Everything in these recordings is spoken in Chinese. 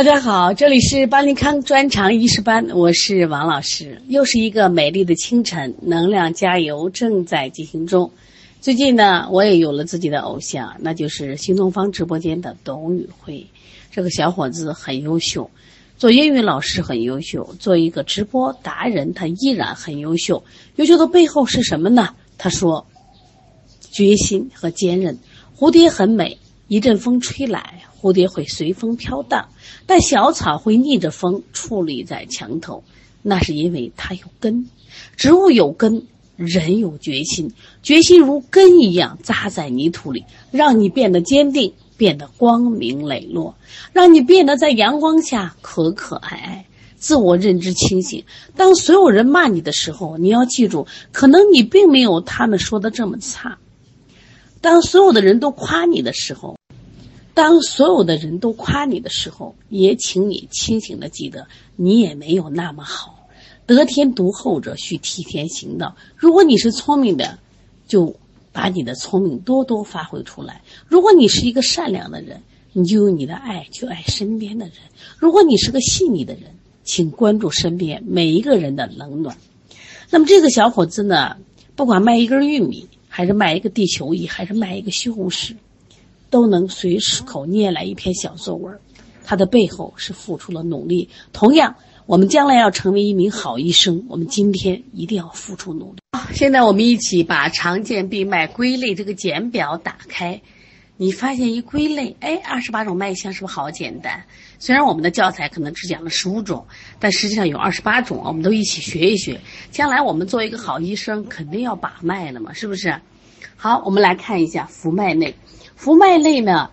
大家好，这里是邦尼康专长医师班，我是王老师。又是一个美丽的清晨，能量加油正在进行中。最近呢，我也有了自己的偶像，那就是新东方直播间的董宇辉。这个小伙子很优秀，做英语老师很优秀，做一个直播达人，他依然很优秀。优秀的背后是什么呢？他说：决心和坚韧。蝴蝶很美，一阵风吹来，蝴蝶会随风飘荡，但小草会逆着风矗立在墙头，那是因为它有根。植物有根。人有决心，决心如根一样扎在泥土里，让你变得坚定，变得光明磊落，让你变得在阳光下可可爱爱。自我认知清醒。当所有人骂你的时候，你要记住，可能你并没有他们说的这么差。当所有的人都夸你的时候，当所有的人都夸你的时候，也请你清醒的记得，你也没有那么好。得天独厚者，需替天行道。如果你是聪明的，就把你的聪明多多发挥出来；如果你是一个善良的人，你就用你的爱去爱身边的人；如果你是个细腻的人，请关注身边每一个人的冷暖。那么这个小伙子呢，不管卖一根玉米，还是卖一个地球仪，还是卖一个西红柿，都能随口念来一篇小作文。他的背后是付出了努力。同样。我们将来要成为一名好医生，我们今天一定要付出努力。现在我们一起把常见病脉归类这个简表打开，你发现一归类，哎，二十八种脉象是不是好简单？虽然我们的教材可能只讲了十五种，但实际上有二十八种，我们都一起学一学。将来我们做一个好医生，肯定要把脉了嘛，是不是？好，我们来看一下浮脉类。浮脉类呢，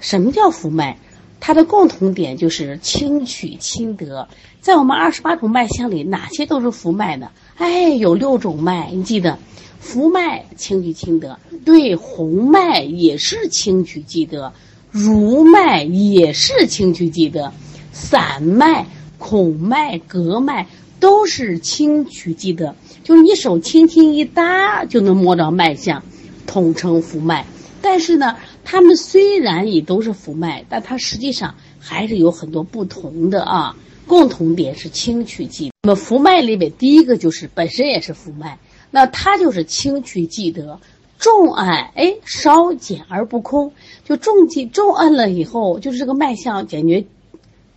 什么叫浮脉？它的共同点就是轻取轻得，在我们二十八种脉象里，哪些都是浮脉的？哎，有六种脉，你记得，浮脉轻取轻得，对，红脉也是轻取即得，濡脉也是轻取即得，散脉、孔脉、隔脉都是轻取即得，就是你手轻轻一搭就能摸着脉象，统称浮脉。但是呢。它们虽然也都是浮脉，但它实际上还是有很多不同的啊。共同点是轻取即。那么浮脉里面第一个就是本身也是浮脉，那它就是轻取即得，重按哎稍减而不空，就重击重按了以后，就是这个脉象感觉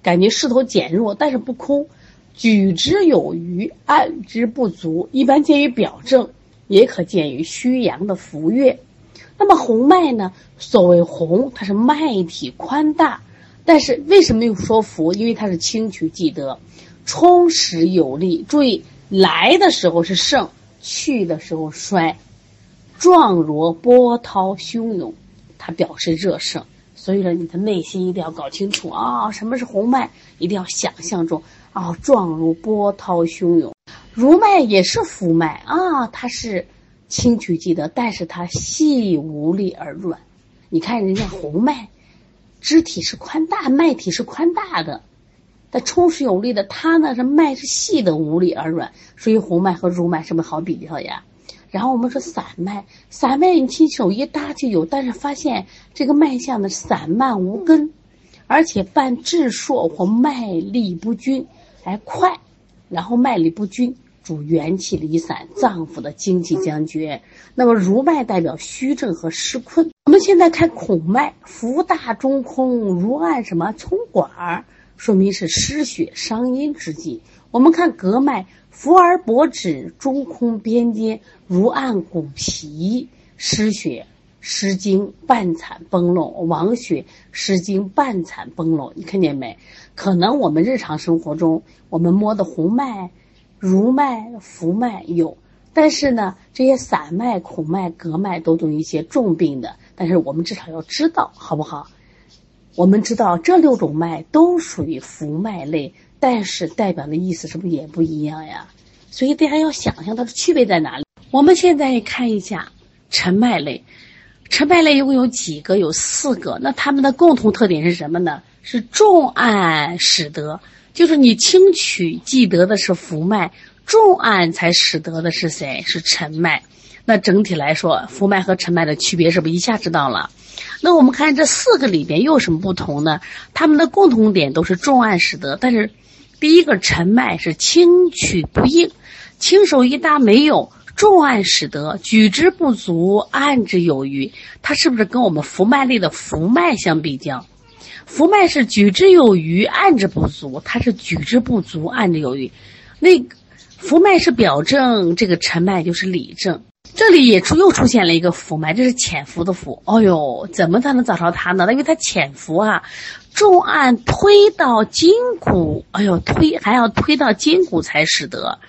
感觉势头减弱，但是不空，举之有余，按之不足，一般见于表证，也可见于虚阳的浮越。那么红脉呢？所谓红，它是脉体宽大，但是为什么又说浮？因为它是轻取即得，充实有力。注意，来的时候是盛，去的时候衰，状若波涛汹涌，它表示热盛。所以说，你的内心一定要搞清楚啊，什么是红脉？一定要想象中啊，状如波涛汹涌。如脉也是浮脉啊，它是。轻取即得，但是它细无力而软。你看人家红脉，肢体是宽大，脉体是宽大的，它充实有力的。它呢是脉是细的，无力而软。所以红脉和如脉是不是好比较呀？然后我们说散脉，散脉你亲手一搭就有，但是发现这个脉象呢散漫无根，而且伴滞硕或脉力不均，还快，然后脉力不均。主元气离散，脏腑的精气将绝。那么濡脉代表虚症和湿困。我们现在看孔脉，浮大中空，如按什么葱管儿，说明是失血伤阴之际。我们看隔脉，浮而薄止，中空边间，如按骨皮，失血失精，半残崩漏，亡血失精，半残崩漏。你看见没？可能我们日常生活中，我们摸的红脉。如脉、浮脉有，但是呢，这些散脉、孔脉、隔脉都有一些重病的。但是我们至少要知道，好不好？我们知道这六种脉都属于浮脉类，但是代表的意思是不是也不一样呀？所以大家要想想它的区别在哪里。我们现在看一下沉脉类，沉脉类一共有几个？有四个。那它们的共同特点是什么呢？是重按使得。就是你轻取即得的是浮脉，重按才使得的是谁？是沉脉。那整体来说，浮脉和沉脉的区别是不是一下知道了？那我们看这四个里边又有什么不同呢？它们的共同点都是重按使得，但是第一个沉脉是轻取不应，轻手一搭没有。重按使得，举之不足，按之有余。它是不是跟我们浮脉类的浮脉相比较？浮脉是举之有余，按之不足，它是举之不足，按之有余。那浮脉是表证，这个沉脉就是里证。这里也出又出现了一个浮脉，这是潜伏的浮。哦呦，怎么才能找着它呢？因为它潜伏啊，重按推到筋骨，哎呦，推还要推到筋骨才使得。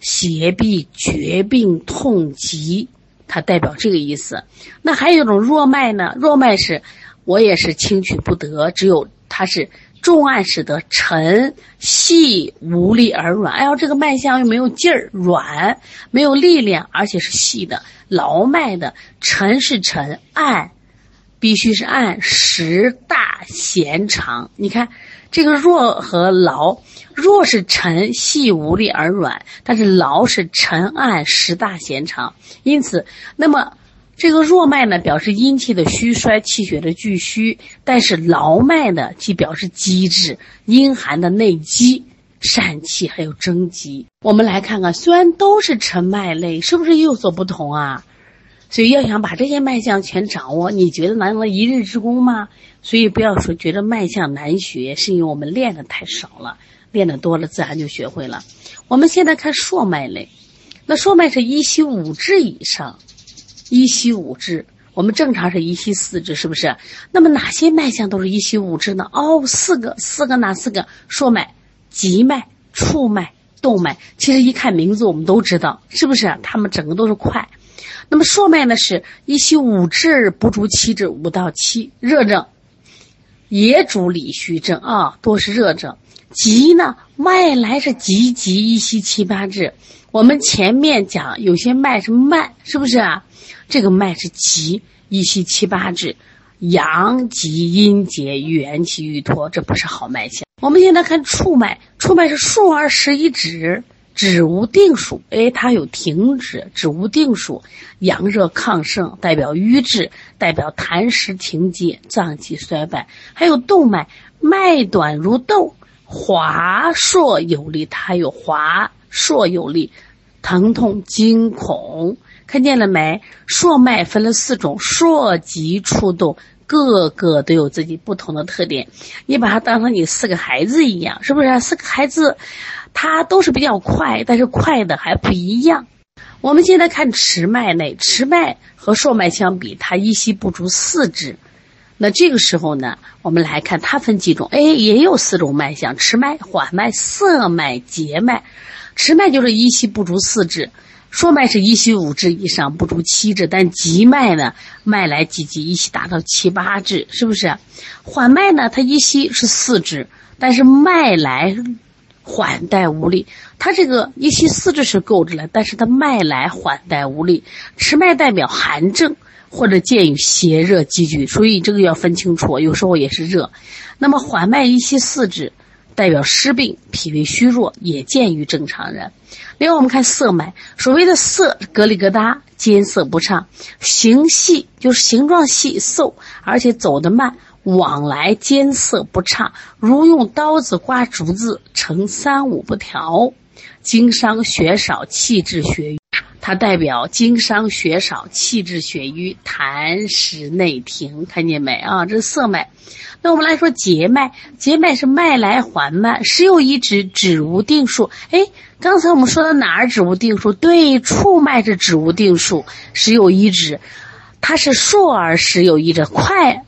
邪痹绝病痛疾，它代表这个意思。那还有一种弱脉呢？弱脉是，我也是轻取不得，只有它是重按使得沉细无力而软。哎呦，这个脉象又没有劲儿，软没有力量，而且是细的劳脉的。沉是沉，按必须是按十大弦长。你看这个弱和劳。若是沉细无力而软，但是劳是沉按十大弦长，因此，那么这个弱脉呢，表示阴气的虚衰，气血的巨虚；但是劳脉呢，即表示积滞，阴寒的内积，疝气还有征积。我们来看看，虽然都是沉脉类，是不是有所不同啊？所以要想把这些脉象全掌握，你觉得难了一日之功吗？所以不要说觉得脉象难学，是因为我们练的太少了。练的多了，自然就学会了。我们现在看硕脉类，那硕脉是一息五至以上，一息五至，我们正常是一息四至，是不是？那么哪些脉象都是一息五至呢？哦，四个，四个哪四个？说脉、急脉、触脉、动脉。其实一看名字，我们都知道，是不是？它们整个都是快。那么硕脉呢，是一息五至不足七至，五到七，热症，也主里虚症啊，多是热症。急呢，脉来是急急一息七八至。我们前面讲有些脉是慢，是不是啊？这个脉是急一息七八至，阳急阴结，元气欲脱，这不是好脉象。我们现在看触脉，触脉是数而时一止，止无定数。哎，它有停止，止无定数。阳热亢盛，代表瘀滞，代表痰湿停结，脏器衰败。还有动脉，脉短如豆。滑硕有力，它有滑硕有力，疼痛惊恐，看见了没？硕脉分了四种，硕急触动，个个都有自己不同的特点。你把它当成你四个孩子一样，是不是？四个孩子，他都是比较快，但是快的还不一样。我们现在看迟脉内，迟脉和硕脉相比，它一息不足四指。那这个时候呢，我们来看它分几种，哎，也有四种脉象：迟脉、缓脉、涩脉、结脉。迟脉就是一息不足四指，硕脉是一息五指以上不足七指，但急脉呢，脉来急急，一息达到七八指，是不是？缓脉呢，它一息是四指，但是脉来缓带无力。它这个一息四指是够着了，但是它脉来缓带无力。迟脉代表寒症。或者见于邪热积聚，所以这个要分清楚。有时候也是热。那么缓脉一息四指，代表湿病、脾胃虚弱，也见于正常人。另外，我们看色脉，所谓的色，格里疙瘩，坚涩不畅，形细就是形状细瘦，而且走得慢，往来艰涩不畅，如用刀子刮竹子，成三五不调，经伤血少，气滞血瘀。它代表经伤血少、气滞血瘀、痰湿内停，看见没啊？这是涩脉。那我们来说结脉，结脉是脉来缓慢，时有一止，止无定数。哎，刚才我们说的哪儿止无定数？对，触脉是止无定数，时有一止。它是数而时有一止，快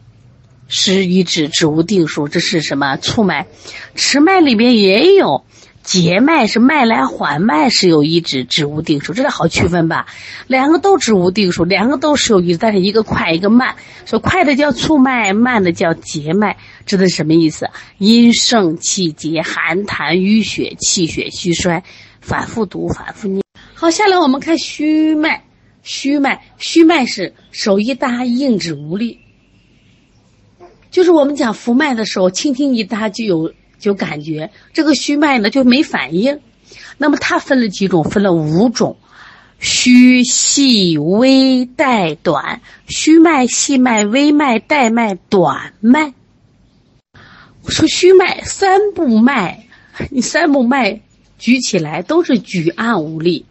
时一止，止无定数。这是什么？触脉。迟脉里边也有。结脉是脉来缓脉是有一指，指无定数，这个好区分吧？两个都指无定数，两个都是有一，但是一个快一个慢。说快的叫促脉，慢的叫结脉，指的是什么意思？阴盛气结，寒痰淤血，气血虚衰，反复读，反复念。好，下来我们看虚脉，虚脉，虚脉是手一搭，硬指无力，就是我们讲浮脉的时候，轻轻一搭就有。就感觉这个虚脉呢就没反应，那么它分了几种？分了五种，虚细微带短，虚脉、细脉、微脉、带脉、短脉。我说虚脉三步脉，你三步脉举起来都是举按无力，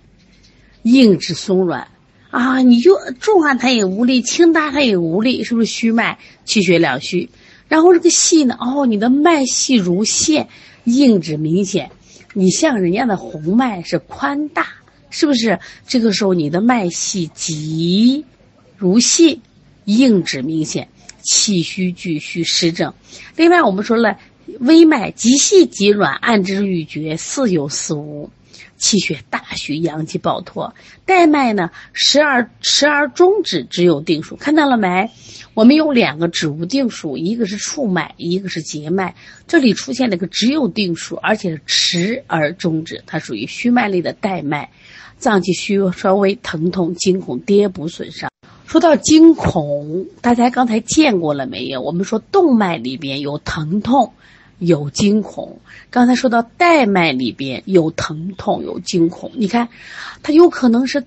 硬质松软啊！你就重按它也无力，轻搭它也无力，是不是虚脉气血两虚？然后这个细呢，哦，你的脉细如线，硬直明显，你像人家的红脉是宽大。是不是这个时候你的脉细急如细，硬直明显，气虚俱虚湿症。另外我们说了，微脉极细极软，按之欲绝，似有似无，气血大虚，阳气暴脱。带脉呢，时而时而终止，只有定数。看到了没？我们有两个指无定数，一个是触脉，一个是结脉。这里出现了个只有定数，而且是迟而终止，它属于虚脉类的带脉。脏器虚弱、稍微疼痛、惊恐、跌补损伤。说到惊恐，大家刚才见过了没有？我们说动脉里边有疼痛，有惊恐。刚才说到带脉里边有疼痛，有惊恐。你看，它有可能是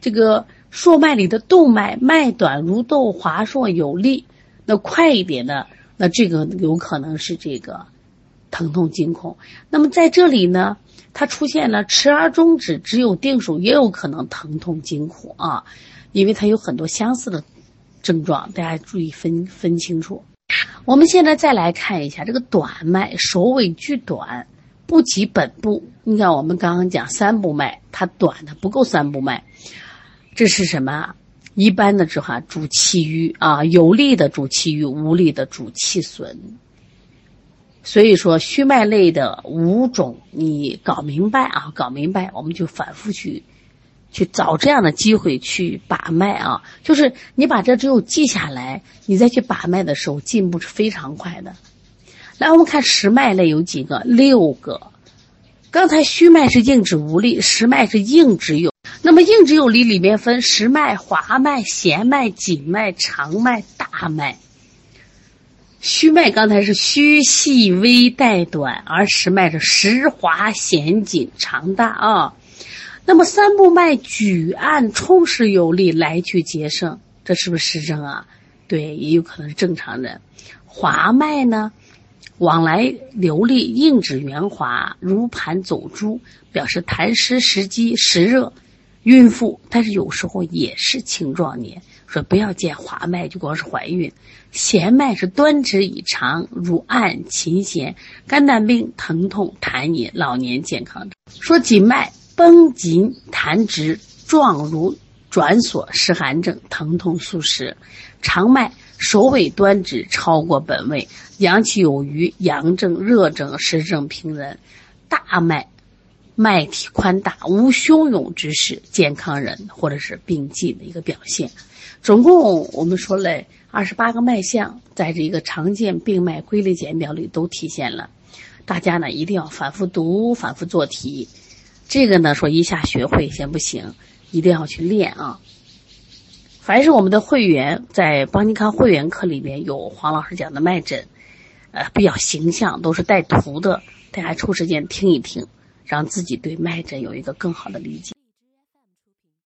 这个硕脉里的动脉，脉短如豆，滑硕有力。那快一点的，那这个有可能是这个疼痛惊恐。那么在这里呢？它出现了迟而终止，只有定数，也有可能疼痛惊恐啊，因为它有很多相似的症状，大家注意分分清楚。我们现在再来看一下这个短脉，首尾俱短，不及本部。你看我们刚刚讲三部脉，它短的不够三部脉，这是什么？一般的之话主气郁啊，有力的主气郁，无力的主气损。所以说，虚脉类的五种，你搞明白啊，搞明白，我们就反复去，去找这样的机会去把脉啊。就是你把这只有记下来，你再去把脉的时候，进步是非常快的。来，我们看实脉类有几个？六个。刚才虚脉是硬直无力，实脉是硬直有。那么硬直有力里面分实脉、滑脉、弦脉、紧脉、长脉、大脉。虚脉刚才是虚细微带短，而实脉是实滑弦紧长大啊。那么三部脉举按充实有力，来去皆盛，这是不是实症啊？对，也有可能是正常人。滑脉呢，往来流利，硬指圆滑，如盘走珠，表示痰湿时积湿热。孕妇，但是有时候也是青壮年。说不要见滑脉就光是怀孕，弦脉是端直以长，如按琴弦，肝胆病、疼痛、痰饮，老年健康。说紧脉绷紧痰直，状如转索，湿寒症，疼痛速食。长脉首尾端直，超过本位，阳气有余，阳症、热症、湿症平人。大脉脉体宽大，无汹涌之势，健康人或者是病忌的一个表现。总共我们说了二十八个脉象，在这一个常见病脉归类简表里都体现了。大家呢一定要反复读，反复做题。这个呢说一下学会先不行，一定要去练啊。凡是我们的会员在邦尼康会员课里面有黄老师讲的脉诊，呃比较形象，都是带图的，大家抽时间听一听，让自己对脉诊有一个更好的理解。